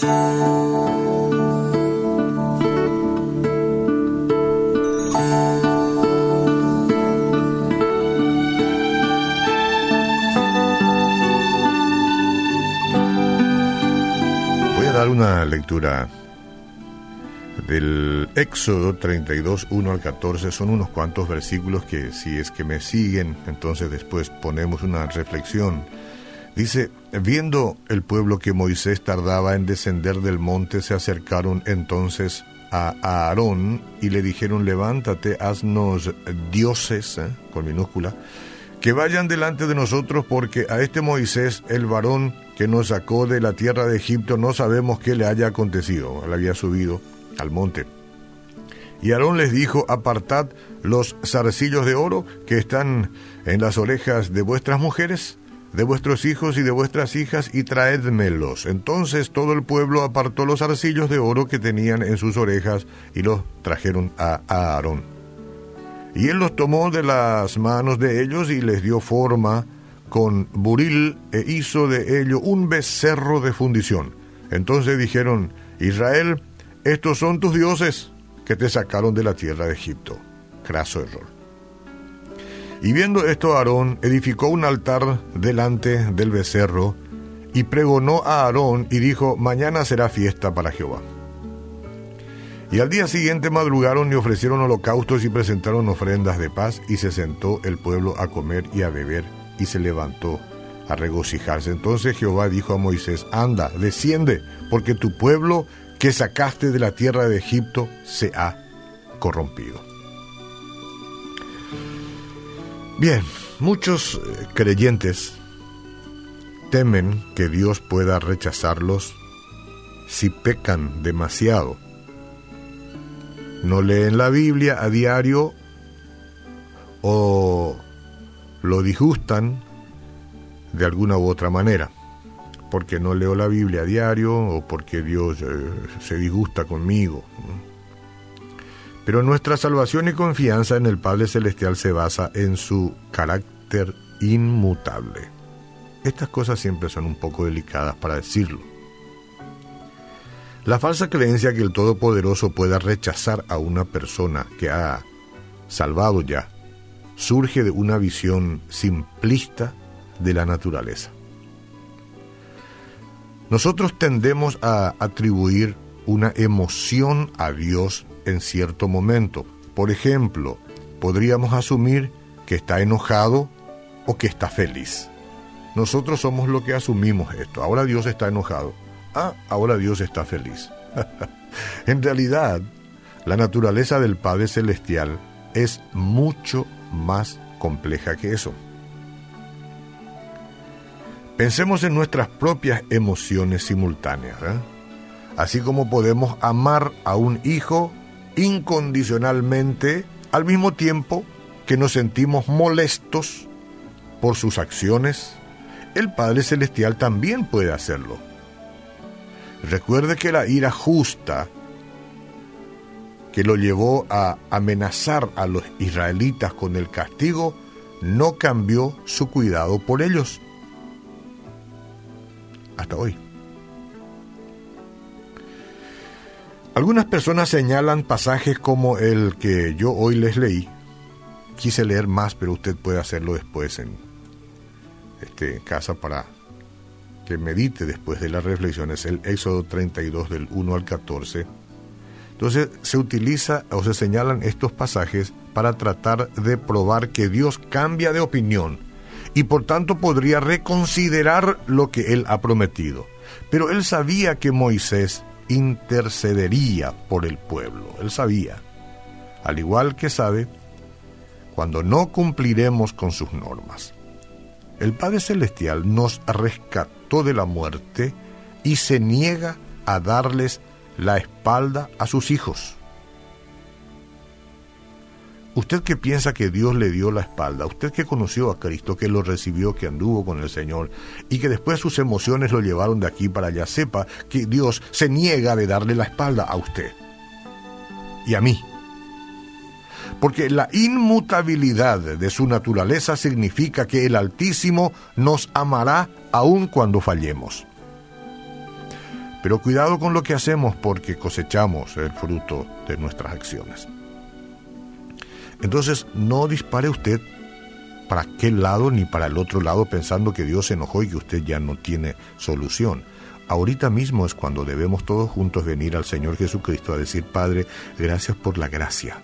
Voy a dar una lectura del Éxodo 32, 1 al 14. Son unos cuantos versículos que si es que me siguen, entonces después ponemos una reflexión. Dice, viendo el pueblo que Moisés tardaba en descender del monte, se acercaron entonces a Aarón y le dijeron, levántate, haznos dioses, ¿eh? con minúscula, que vayan delante de nosotros porque a este Moisés, el varón que nos sacó de la tierra de Egipto, no sabemos qué le haya acontecido. Él había subido al monte. Y Aarón les dijo, apartad los zarcillos de oro que están en las orejas de vuestras mujeres, de vuestros hijos y de vuestras hijas, y traédmelos. Entonces todo el pueblo apartó los zarcillos de oro que tenían en sus orejas y los trajeron a Aarón. Y él los tomó de las manos de ellos y les dio forma con buril e hizo de ello un becerro de fundición. Entonces dijeron, Israel, estos son tus dioses que te sacaron de la tierra de Egipto. Craso error. Y viendo esto, Aarón edificó un altar delante del becerro y pregonó a Aarón y dijo, mañana será fiesta para Jehová. Y al día siguiente madrugaron y ofrecieron holocaustos y presentaron ofrendas de paz y se sentó el pueblo a comer y a beber y se levantó a regocijarse. Entonces Jehová dijo a Moisés, anda, desciende, porque tu pueblo que sacaste de la tierra de Egipto se ha corrompido. Bien, muchos eh, creyentes temen que Dios pueda rechazarlos si pecan demasiado. No leen la Biblia a diario o lo disgustan de alguna u otra manera porque no leo la Biblia a diario o porque Dios eh, se disgusta conmigo. Pero nuestra salvación y confianza en el Padre Celestial se basa en su carácter inmutable. Estas cosas siempre son un poco delicadas para decirlo. La falsa creencia que el Todopoderoso pueda rechazar a una persona que ha salvado ya surge de una visión simplista de la naturaleza. Nosotros tendemos a atribuir una emoción a Dios en cierto momento. Por ejemplo, podríamos asumir que está enojado o que está feliz. Nosotros somos lo que asumimos esto. Ahora Dios está enojado. Ah, ahora Dios está feliz. en realidad, la naturaleza del Padre Celestial es mucho más compleja que eso. Pensemos en nuestras propias emociones simultáneas. ¿eh? Así como podemos amar a un hijo incondicionalmente al mismo tiempo que nos sentimos molestos por sus acciones, el Padre Celestial también puede hacerlo. Recuerde que la ira justa que lo llevó a amenazar a los israelitas con el castigo no cambió su cuidado por ellos hasta hoy. Algunas personas señalan pasajes como el que yo hoy les leí. Quise leer más, pero usted puede hacerlo después en este, casa para que medite después de las reflexiones. El Éxodo 32 del 1 al 14. Entonces se utiliza o se señalan estos pasajes para tratar de probar que Dios cambia de opinión y por tanto podría reconsiderar lo que él ha prometido. Pero él sabía que Moisés intercedería por el pueblo, él sabía, al igual que sabe cuando no cumpliremos con sus normas. El Padre Celestial nos rescató de la muerte y se niega a darles la espalda a sus hijos. Usted que piensa que Dios le dio la espalda, usted que conoció a Cristo, que lo recibió, que anduvo con el Señor y que después sus emociones lo llevaron de aquí para allá, sepa que Dios se niega de darle la espalda a usted y a mí. Porque la inmutabilidad de su naturaleza significa que el Altísimo nos amará aun cuando fallemos. Pero cuidado con lo que hacemos porque cosechamos el fruto de nuestras acciones. Entonces, no dispare usted para aquel lado ni para el otro lado pensando que Dios se enojó y que usted ya no tiene solución. Ahorita mismo es cuando debemos todos juntos venir al Señor Jesucristo a decir, Padre, gracias por la gracia.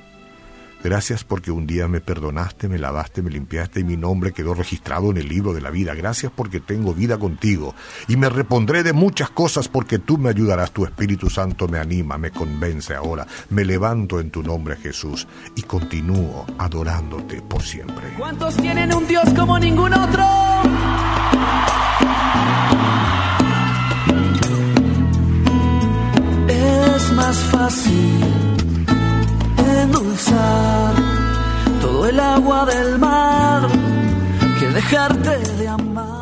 Gracias porque un día me perdonaste, me lavaste, me limpiaste y mi nombre quedó registrado en el libro de la vida. Gracias porque tengo vida contigo y me repondré de muchas cosas porque tú me ayudarás. Tu Espíritu Santo me anima, me convence ahora. Me levanto en tu nombre Jesús y continúo adorándote por siempre. ¿Cuántos tienen un Dios como ningún otro? Es más fácil endulzar todo el agua del mar que dejarte de amar.